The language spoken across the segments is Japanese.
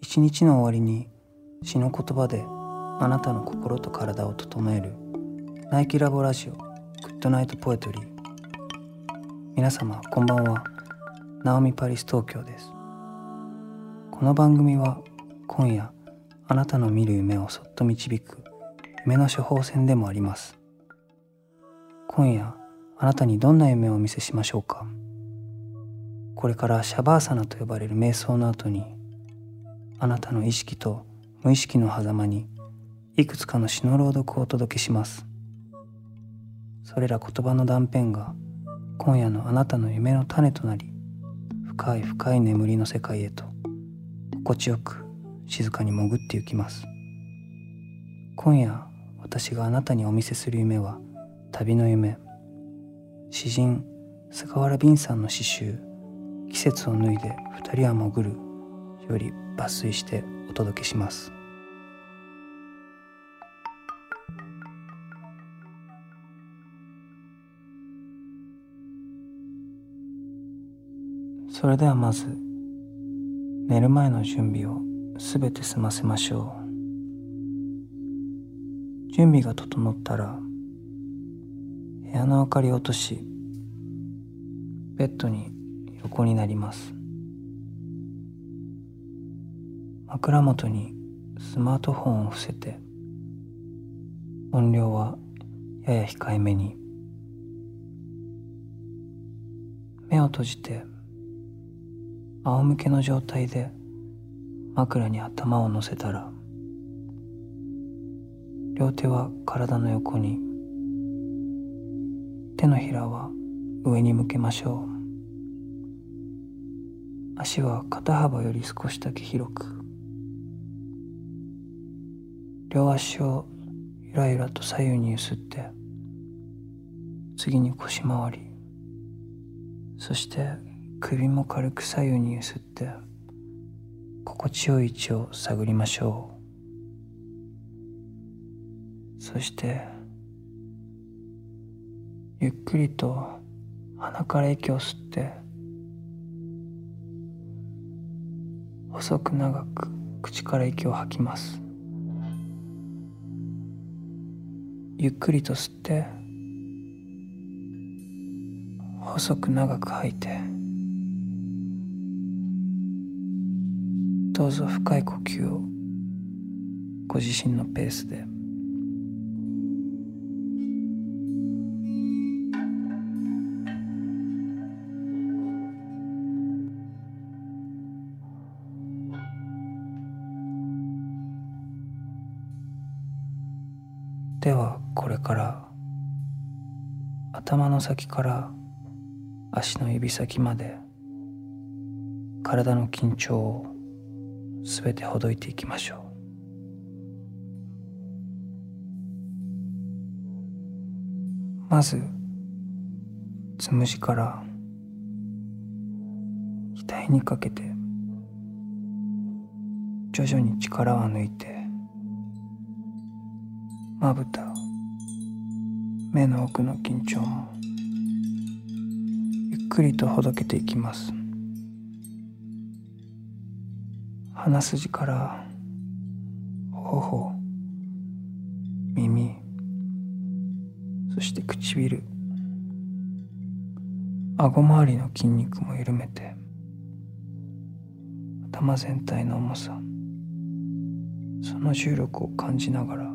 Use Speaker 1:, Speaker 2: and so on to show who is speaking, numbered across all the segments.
Speaker 1: 一日の終わりに詩の言葉であなたの心と体を整えるナイキラボラジオグッドナイトポエトリー。皆様こんばんは。ナオミパリス東京です。この番組は今夜あなたの見る夢をそっと導く夢の処方箋でもあります。今夜あなたにどんな夢をお見せしましょうか。これからシャバーサナと呼ばれる瞑想の後にあなたの意識と無意識の狭間にいくつかの詩の朗読をお届けします。それら言葉の断片が今夜のあなたの夢の種となり深い深い眠りの世界へと心地よく静かに潜ってゆきます。今夜私があなたにお見せする夢は旅の夢。詩人菅原敏さんの詩集「季節を脱いで二人は潜る」より抜粋してお届けします。それではまず寝る前の準備をすべて済ませましょう。準備が整ったら部屋の明かりを落としベッドに横になります。枕元にスマートフォンを伏せて音量はやや控えめに。目を閉じて仰向けの状態で枕に頭を乗せたら両手は体の横に。手のひらは上に向けましょう。足は肩幅より少しだけ広く。両足をゆらゆらと左右に揺すって次に腰回りそして首も軽く左右に揺すって心地よい位置を探りましょう。そしてゆっくりと鼻から息を吸って細く長く口から息を吐きます。ゆっくりと吸って細く長く吐いてどうぞ深い呼吸をご自身のペースで。れから頭の先から足の指先まで体の緊張をすべてほどいていきましょう。まずつむじから額にかけて徐々に力を抜いてまぶた目の奥の緊張もゆっくりとほどけていきます。鼻筋から頬耳そして唇顎周りの筋肉も緩めて頭全体の重さその重力を感じながら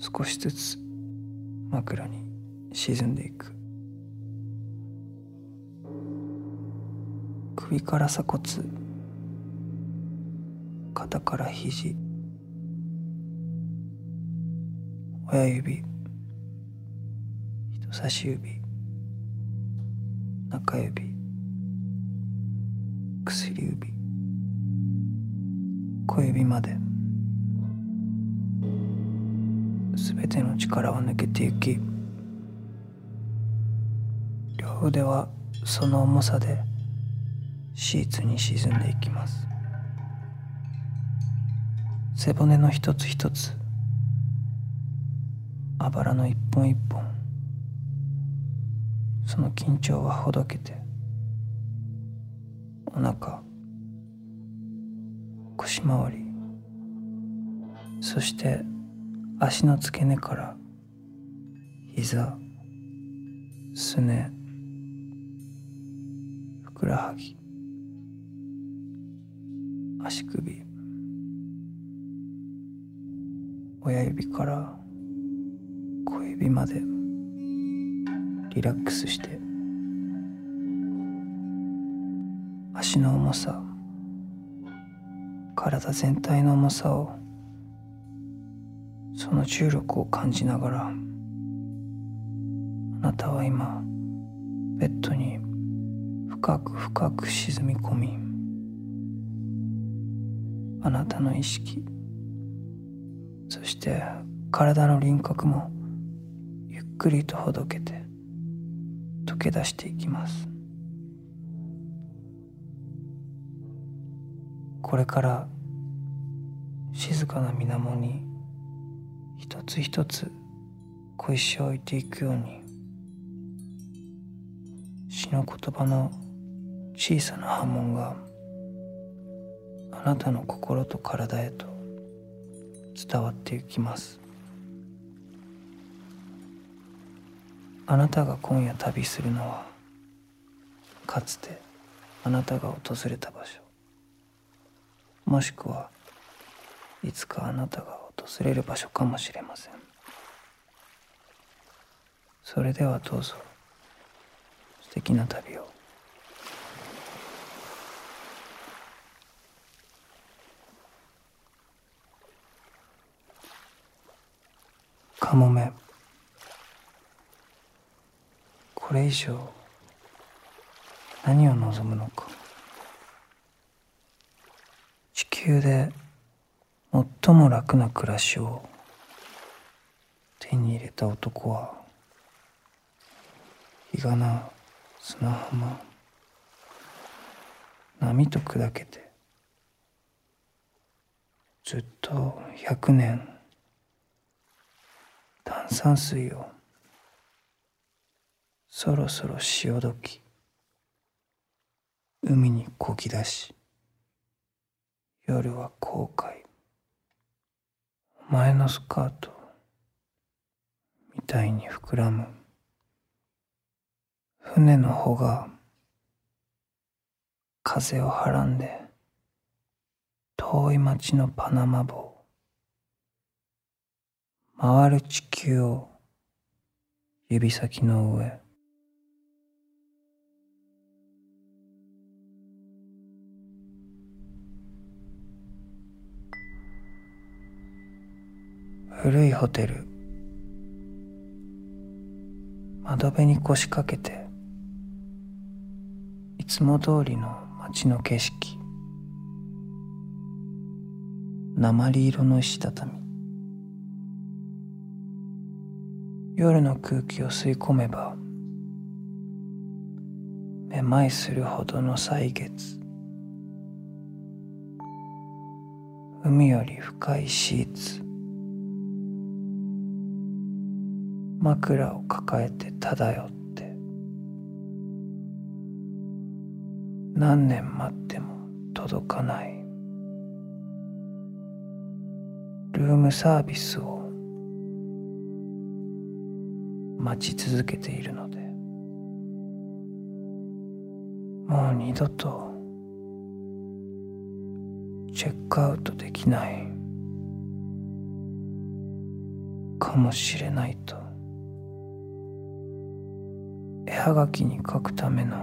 Speaker 1: 少しずつ枕に沈んでいく。首から鎖骨。肩から肘。親指。人差し指。中指。薬指。小指まで。全ての力は抜けてゆき両腕はその重さでシーツに沈んでいきます。背骨の一つ一つあばらの一本一本その緊張はほどけてお腹腰回りそして足の付け根から膝すねふくらはぎ足首親指から小指までリラックスして足の重さ体全体の重さをその重力を感じながらあなたは今ベッドに深く深く沈み込みあなたの意識そして体の輪郭もゆっくりとほどけて溶け出していきます。これから静かな水面に一つ一つ小石を置いていくように詩の言葉の小さな波紋があなたの心と体へと伝わっていきます。あなたが今夜旅するのはかつてあなたが訪れた場所もしくはいつかあなたが訪れる場所かもしれません。それではどうぞ。素敵な旅を。かもめこれ以上何を望むのか。地球で最も楽な暮らしを。手に入れた男は日がな砂浜波と砕けてずっと百年。炭酸水を。そろそろ潮時海にこぎ出し夜は後悔前のスカートみたいに膨らむ。船の帆が風をはらんで遠い町のパナマ帽。回る地球を指先の上。古いホテル。窓辺に腰掛けていつも通りの街の景色。鉛色の石畳。夜の空気を吸い込めばめまいするほどの歳月。海より深いシーツ。枕を抱えて漂って何年待っても届かない。ルームサービスを待ち続けているのでもう二度とチェックアウトできないかもしれないと絵はがきに書くための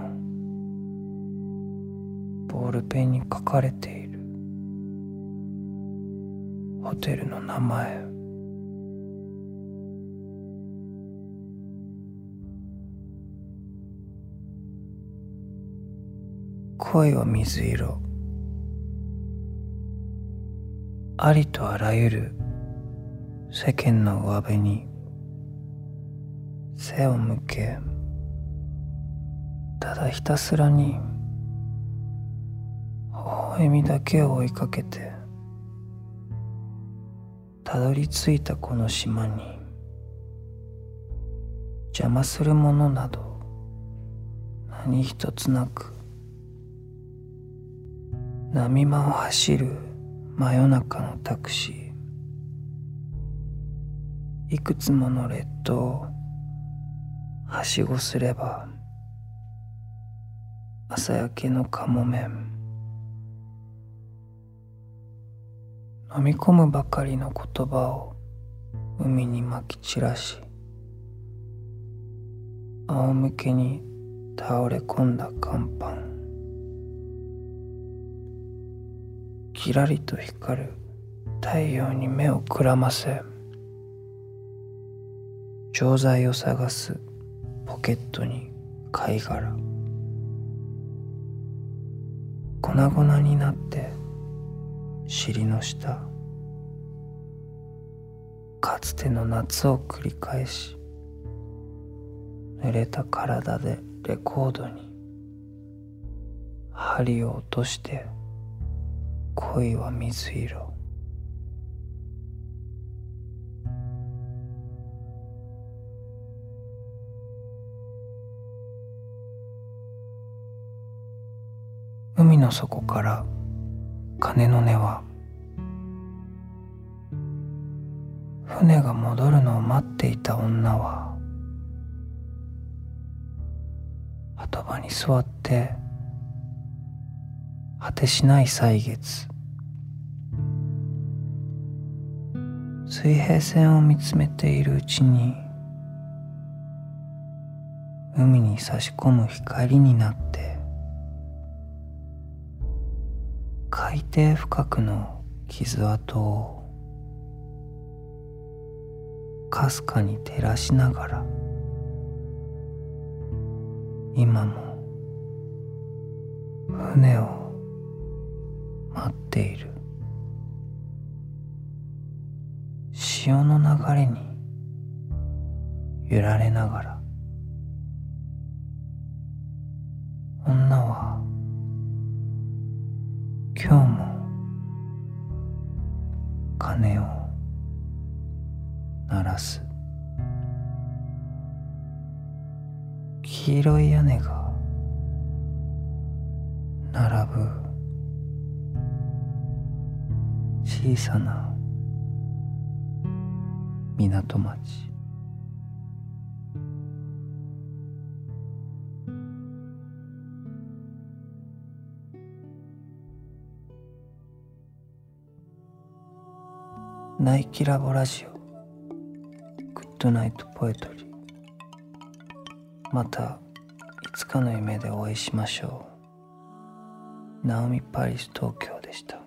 Speaker 1: ボールペンに書かれているホテルの名前。恋は水色。ありとあらゆる世間の上辺に背を向けただひたすらに微笑みだけを追いかけてたどり着いたこの島に邪魔するものなど何一つなく波間を走る真夜中のタクシーいくつもの列島をはしごすれば朝焼けのかもめん飲み込むばかりの言葉を海にまき散らし仰向けに倒れ込んだ甲板。きらりと光る太陽に目をくらませ錠剤を探すポケットに貝殻。粉々になって尻の下かつての夏を繰り返し濡れた体でレコードに針を落として恋は水色。の底から鐘の音は船が戻るのを待っていた女は鳩場に座って果てしない歳月水平線を見つめているうちに海に差し込む光になって海底深くの傷跡をかすかに照らしながら今も船を待っている。潮の流れに揺られながら女は今日も鐘を鳴らす。黄色い屋根が並ぶ。小さな港町。ナイキラボラジオ。グッドナイトポエトリー。またいつかの夢でお会いしましょう。ナオミ・パリス東京でした。